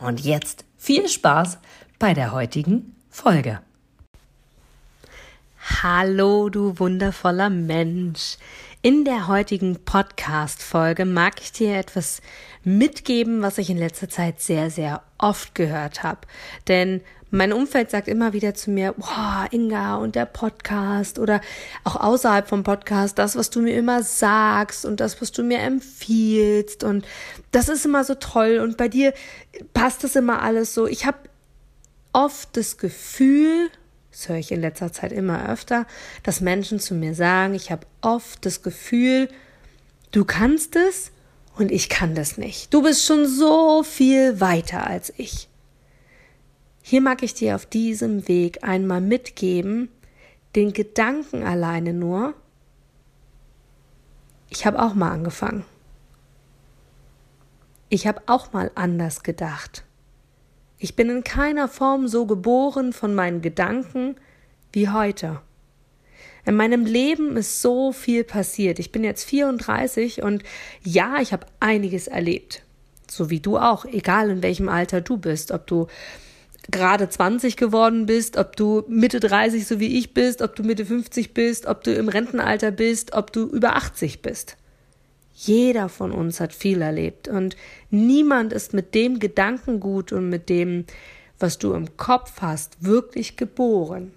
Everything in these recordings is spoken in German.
Und jetzt viel Spaß bei der heutigen Folge. Hallo, du wundervoller Mensch. In der heutigen Podcast-Folge mag ich dir etwas mitgeben, was ich in letzter Zeit sehr, sehr oft gehört habe. Denn mein Umfeld sagt immer wieder zu mir, boah, Inga und der Podcast oder auch außerhalb vom Podcast, das, was du mir immer sagst und das, was du mir empfiehlst und das ist immer so toll und bei dir passt das immer alles so. Ich habe oft das Gefühl, das höre ich in letzter Zeit immer öfter, dass Menschen zu mir sagen, ich habe oft das Gefühl, du kannst es und ich kann das nicht. Du bist schon so viel weiter als ich. Hier mag ich dir auf diesem Weg einmal mitgeben, den Gedanken alleine nur, ich habe auch mal angefangen. Ich habe auch mal anders gedacht. Ich bin in keiner Form so geboren von meinen Gedanken wie heute. In meinem Leben ist so viel passiert. Ich bin jetzt 34 und ja, ich habe einiges erlebt. So wie du auch, egal in welchem Alter du bist, ob du gerade 20 geworden bist, ob du Mitte 30 so wie ich bist, ob du Mitte 50 bist, ob du im Rentenalter bist, ob du über 80 bist. Jeder von uns hat viel erlebt und niemand ist mit dem Gedankengut und mit dem, was du im Kopf hast, wirklich geboren.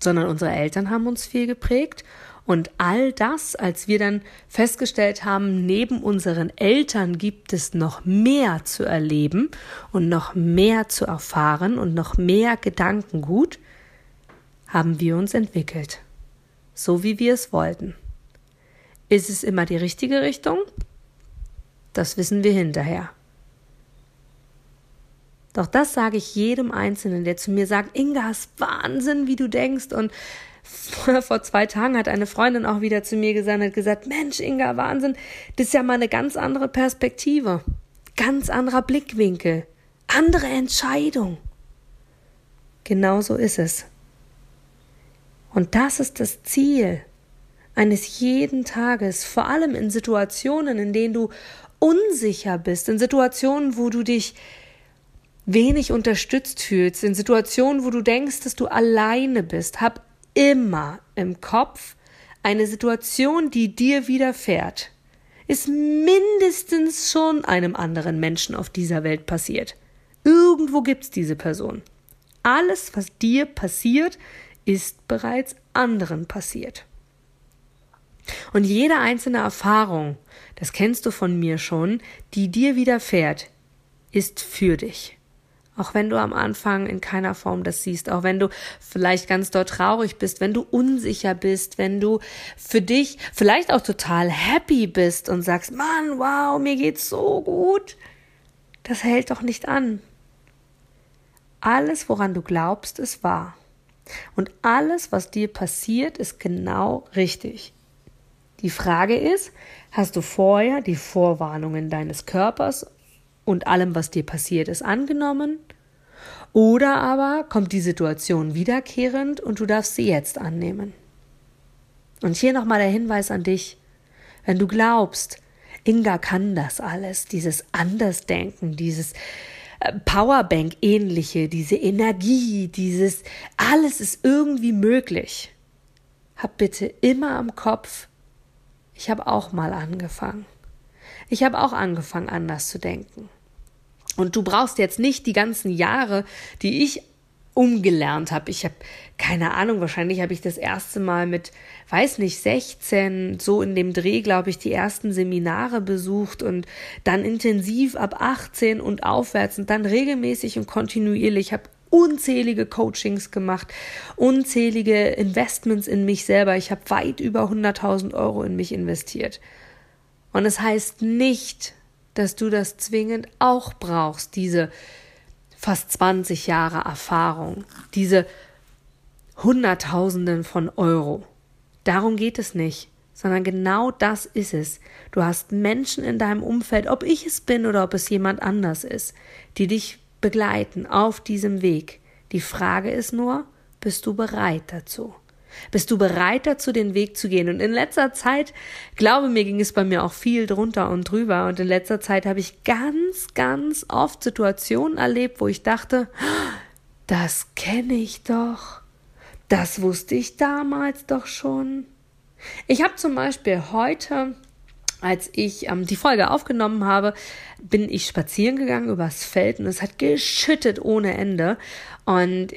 Sondern unsere Eltern haben uns viel geprägt und all das, als wir dann festgestellt haben, neben unseren Eltern gibt es noch mehr zu erleben und noch mehr zu erfahren und noch mehr Gedankengut, haben wir uns entwickelt. So wie wir es wollten. Ist es immer die richtige Richtung? Das wissen wir hinterher. Doch das sage ich jedem Einzelnen, der zu mir sagt, Inga, ist Wahnsinn, wie du denkst. Und vor zwei Tagen hat eine Freundin auch wieder zu mir gesagt, hat gesagt, Mensch, Inga, Wahnsinn, das ist ja mal eine ganz andere Perspektive, ganz anderer Blickwinkel, andere Entscheidung. Genau so ist es. Und das ist das Ziel eines jeden Tages, vor allem in Situationen, in denen du unsicher bist, in Situationen, wo du dich wenig unterstützt fühlst, in Situationen, wo du denkst, dass du alleine bist, hab immer im Kopf eine Situation, die dir widerfährt, ist mindestens schon einem anderen Menschen auf dieser Welt passiert. Irgendwo gibt's diese Person. Alles, was dir passiert, ist bereits anderen passiert. Und jede einzelne Erfahrung, das kennst du von mir schon, die dir widerfährt, ist für dich. Auch wenn du am Anfang in keiner Form das siehst, auch wenn du vielleicht ganz dort traurig bist, wenn du unsicher bist, wenn du für dich vielleicht auch total happy bist und sagst, Mann, wow, mir geht's so gut. Das hält doch nicht an. Alles, woran du glaubst, ist wahr. Und alles, was dir passiert, ist genau richtig. Die Frage ist, hast du vorher die Vorwarnungen deines Körpers und allem, was dir passiert ist, angenommen? Oder aber kommt die Situation wiederkehrend und du darfst sie jetzt annehmen? Und hier nochmal der Hinweis an dich. Wenn du glaubst, Inga kann das alles, dieses Andersdenken, dieses äh, Powerbank-ähnliche, diese Energie, dieses alles ist irgendwie möglich. Hab bitte immer am Kopf, ich habe auch mal angefangen. Ich habe auch angefangen, anders zu denken. Und du brauchst jetzt nicht die ganzen Jahre, die ich umgelernt habe. Ich habe keine Ahnung, wahrscheinlich habe ich das erste Mal mit, weiß nicht, 16, so in dem Dreh, glaube ich, die ersten Seminare besucht und dann intensiv ab 18 und aufwärts und dann regelmäßig und kontinuierlich. Ich habe unzählige Coachings gemacht, unzählige Investments in mich selber. Ich habe weit über 100.000 Euro in mich investiert. Und es heißt nicht, dass du das zwingend auch brauchst, diese fast 20 Jahre Erfahrung, diese Hunderttausenden von Euro. Darum geht es nicht, sondern genau das ist es. Du hast Menschen in deinem Umfeld, ob ich es bin oder ob es jemand anders ist, die dich begleiten auf diesem Weg. Die Frage ist nur, bist du bereit dazu? Bist du bereit dazu, den Weg zu gehen? Und in letzter Zeit, glaube mir, ging es bei mir auch viel drunter und drüber. Und in letzter Zeit habe ich ganz, ganz oft Situationen erlebt, wo ich dachte, das kenne ich doch. Das wusste ich damals doch schon. Ich habe zum Beispiel heute, als ich ähm, die Folge aufgenommen habe, bin ich spazieren gegangen übers Feld und es hat geschüttet ohne Ende. Und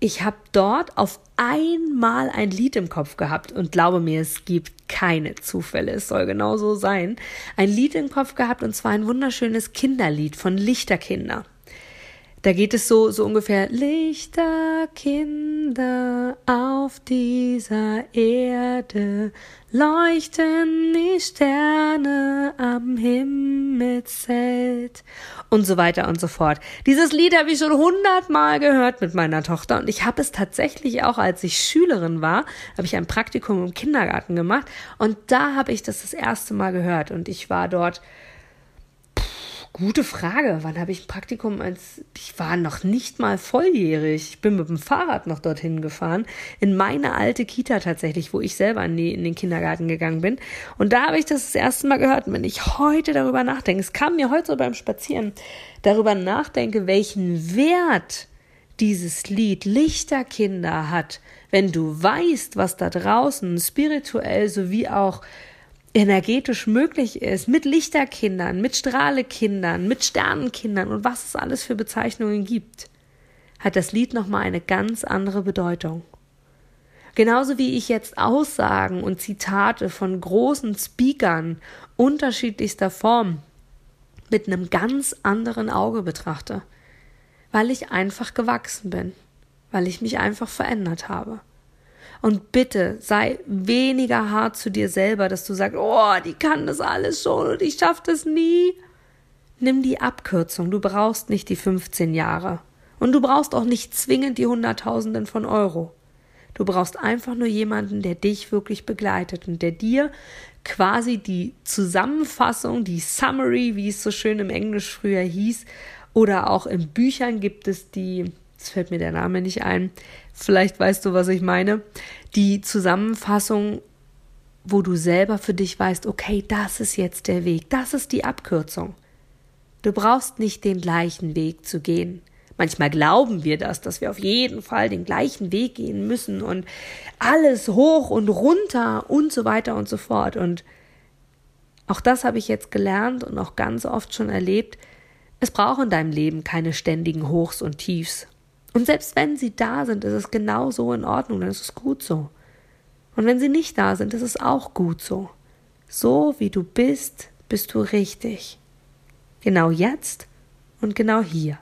ich habe dort auf einmal ein Lied im Kopf gehabt und glaube mir, es gibt keine Zufälle, es soll genau so sein. Ein Lied im Kopf gehabt und zwar ein wunderschönes Kinderlied von Lichterkinder. Da geht es so, so ungefähr, Lichterkinder auf dieser Erde, leuchten die Sterne am Himmelszelt und so weiter und so fort. Dieses Lied habe ich schon hundertmal gehört mit meiner Tochter und ich habe es tatsächlich auch, als ich Schülerin war, habe ich ein Praktikum im Kindergarten gemacht und da habe ich das das erste Mal gehört und ich war dort Gute Frage. Wann habe ich ein Praktikum als ich war noch nicht mal volljährig. Ich bin mit dem Fahrrad noch dorthin gefahren in meine alte Kita tatsächlich, wo ich selber in, die, in den Kindergarten gegangen bin. Und da habe ich das das erste Mal gehört. Und wenn ich heute darüber nachdenke, es kam mir heute so beim Spazieren, darüber nachdenke, welchen Wert dieses Lied Lichterkinder hat, wenn du weißt, was da draußen spirituell sowie auch energetisch möglich ist, mit Lichterkindern, mit Strahlekindern, mit Sternenkindern und was es alles für Bezeichnungen gibt, hat das Lied nochmal eine ganz andere Bedeutung. Genauso wie ich jetzt Aussagen und Zitate von großen Speakern unterschiedlichster Form mit einem ganz anderen Auge betrachte, weil ich einfach gewachsen bin, weil ich mich einfach verändert habe. Und bitte sei weniger hart zu dir selber, dass du sagst, oh, die kann das alles schon und ich schaff das nie. Nimm die Abkürzung. Du brauchst nicht die 15 Jahre. Und du brauchst auch nicht zwingend die Hunderttausenden von Euro. Du brauchst einfach nur jemanden, der dich wirklich begleitet und der dir quasi die Zusammenfassung, die Summary, wie es so schön im Englisch früher hieß, oder auch in Büchern gibt es die jetzt fällt mir der Name nicht ein, vielleicht weißt du, was ich meine, die Zusammenfassung, wo du selber für dich weißt, okay, das ist jetzt der Weg, das ist die Abkürzung. Du brauchst nicht den gleichen Weg zu gehen. Manchmal glauben wir das, dass wir auf jeden Fall den gleichen Weg gehen müssen und alles hoch und runter und so weiter und so fort. Und auch das habe ich jetzt gelernt und auch ganz oft schon erlebt. Es braucht in deinem Leben keine ständigen Hochs und Tiefs. Und selbst wenn sie da sind, ist es genau so in Ordnung, dann ist es gut so. Und wenn sie nicht da sind, ist es auch gut so. So wie du bist, bist du richtig. Genau jetzt und genau hier.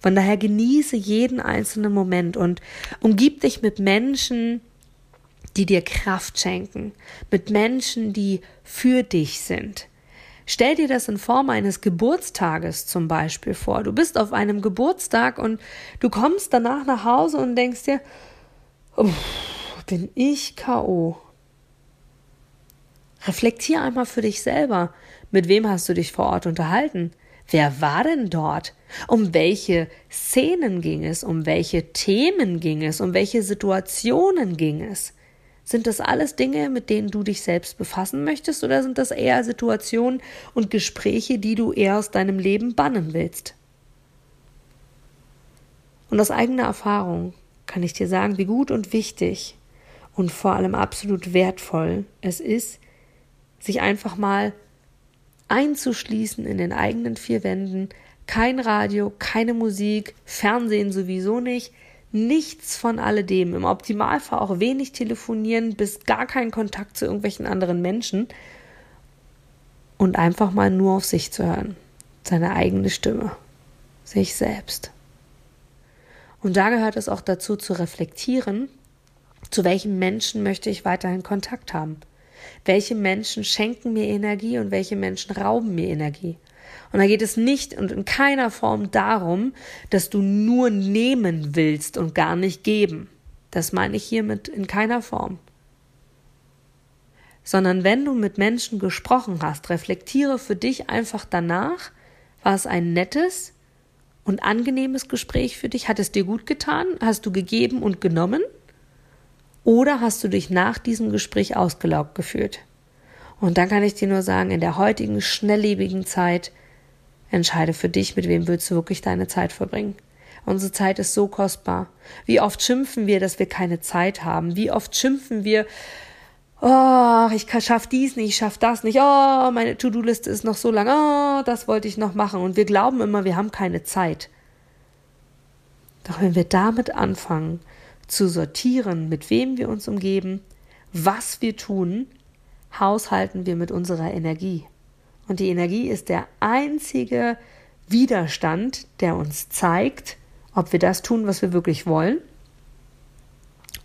Von daher genieße jeden einzelnen Moment und umgib dich mit Menschen, die dir Kraft schenken, mit Menschen, die für dich sind, Stell dir das in Form eines Geburtstages zum Beispiel vor. Du bist auf einem Geburtstag und du kommst danach nach Hause und denkst dir, bin ich K.O. Reflektier einmal für dich selber. Mit wem hast du dich vor Ort unterhalten? Wer war denn dort? Um welche Szenen ging es? Um welche Themen ging es? Um welche Situationen ging es? Sind das alles Dinge, mit denen du dich selbst befassen möchtest, oder sind das eher Situationen und Gespräche, die du eher aus deinem Leben bannen willst? Und aus eigener Erfahrung kann ich dir sagen, wie gut und wichtig und vor allem absolut wertvoll es ist, sich einfach mal einzuschließen in den eigenen vier Wänden, kein Radio, keine Musik, Fernsehen sowieso nicht, nichts von alledem. Im Optimalfall auch wenig telefonieren, bis gar keinen Kontakt zu irgendwelchen anderen Menschen. Und einfach mal nur auf sich zu hören. Seine eigene Stimme. Sich selbst. Und da gehört es auch dazu zu reflektieren, zu welchen Menschen möchte ich weiterhin Kontakt haben. Welche Menschen schenken mir Energie und welche Menschen rauben mir Energie. Und da geht es nicht und in keiner Form darum, dass du nur nehmen willst und gar nicht geben. Das meine ich hiermit in keiner Form. Sondern wenn du mit Menschen gesprochen hast, reflektiere für dich einfach danach, war es ein nettes und angenehmes Gespräch für dich? Hat es dir gut getan? Hast du gegeben und genommen? Oder hast du dich nach diesem Gespräch ausgelaugt gefühlt? Und dann kann ich dir nur sagen, in der heutigen schnelllebigen Zeit entscheide für dich, mit wem willst du wirklich deine Zeit verbringen. Unsere Zeit ist so kostbar. Wie oft schimpfen wir, dass wir keine Zeit haben? Wie oft schimpfen wir, oh, ich schaff dies nicht, ich schaff das nicht, oh, meine To-Do-Liste ist noch so lang, oh, das wollte ich noch machen. Und wir glauben immer, wir haben keine Zeit. Doch wenn wir damit anfangen, zu sortieren, mit wem wir uns umgeben, was wir tun, haushalten wir mit unserer Energie. Und die Energie ist der einzige Widerstand, der uns zeigt, ob wir das tun, was wir wirklich wollen,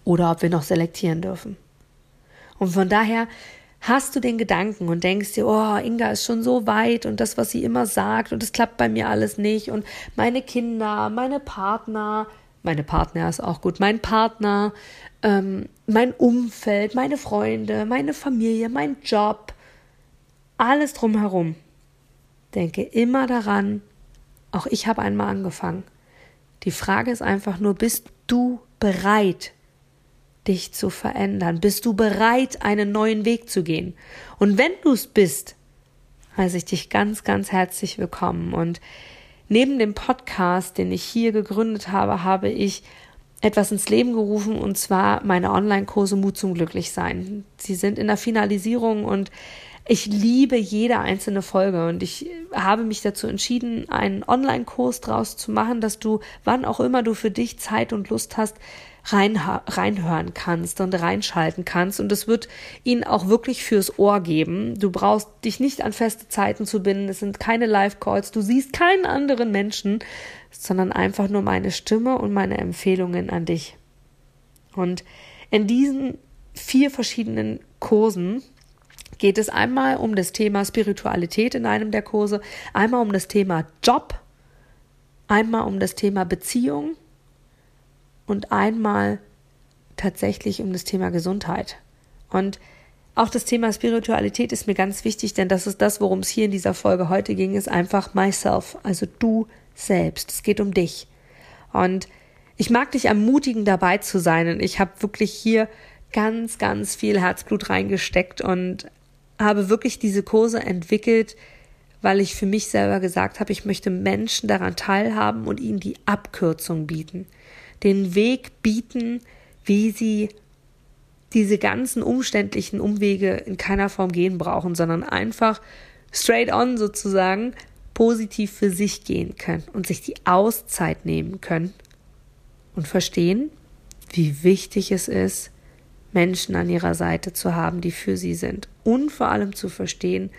oder ob wir noch selektieren dürfen. Und von daher hast du den Gedanken und denkst dir, oh, Inga ist schon so weit und das, was sie immer sagt und es klappt bei mir alles nicht und meine Kinder, meine Partner, meine Partner ist auch gut, mein Partner, ähm, mein Umfeld, meine Freunde, meine Familie, mein Job, alles drumherum. Denke immer daran, auch ich habe einmal angefangen. Die Frage ist einfach nur, bist du bereit, dich zu verändern? Bist du bereit, einen neuen Weg zu gehen? Und wenn du es bist, heiße ich dich ganz, ganz herzlich willkommen. Und neben dem Podcast, den ich hier gegründet habe, habe ich etwas ins Leben gerufen und zwar meine Online-Kurse Mut zum Glücklichsein. Sie sind in der Finalisierung und ich liebe jede einzelne Folge und ich habe mich dazu entschieden, einen Online-Kurs draus zu machen, dass du, wann auch immer du für dich Zeit und Lust hast, rein, reinhören kannst und reinschalten kannst. Und es wird ihn auch wirklich fürs Ohr geben. Du brauchst dich nicht an feste Zeiten zu binden. Es sind keine Live-Calls. Du siehst keinen anderen Menschen, sondern einfach nur meine Stimme und meine Empfehlungen an dich. Und in diesen vier verschiedenen Kursen geht es einmal um das Thema Spiritualität in einem der Kurse, einmal um das Thema Job, einmal um das Thema Beziehung und einmal tatsächlich um das Thema Gesundheit. Und auch das Thema Spiritualität ist mir ganz wichtig, denn das ist das, worum es hier in dieser Folge heute ging, ist einfach myself, also du selbst. Es geht um dich. Und ich mag dich ermutigen, dabei zu sein. Und ich habe wirklich hier ganz, ganz viel Herzblut reingesteckt und habe wirklich diese Kurse entwickelt, weil ich für mich selber gesagt habe, ich möchte Menschen daran teilhaben und ihnen die Abkürzung bieten, den Weg bieten, wie sie diese ganzen umständlichen Umwege in keiner Form gehen brauchen, sondern einfach straight on sozusagen positiv für sich gehen können und sich die Auszeit nehmen können und verstehen, wie wichtig es ist, Menschen an ihrer Seite zu haben, die für sie sind. Und vor allem zu verstehen,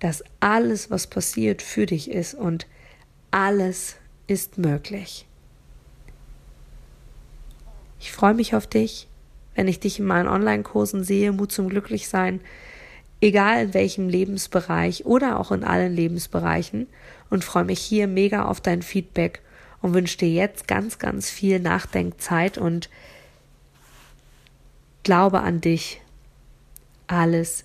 dass alles, was passiert, für dich ist und alles ist möglich. Ich freue mich auf dich, wenn ich dich in meinen Online-Kursen sehe, Mut zum Glücklichsein, egal in welchem Lebensbereich oder auch in allen Lebensbereichen und freue mich hier mega auf dein Feedback und wünsche dir jetzt ganz, ganz viel Nachdenkzeit und Glaube an dich. Alles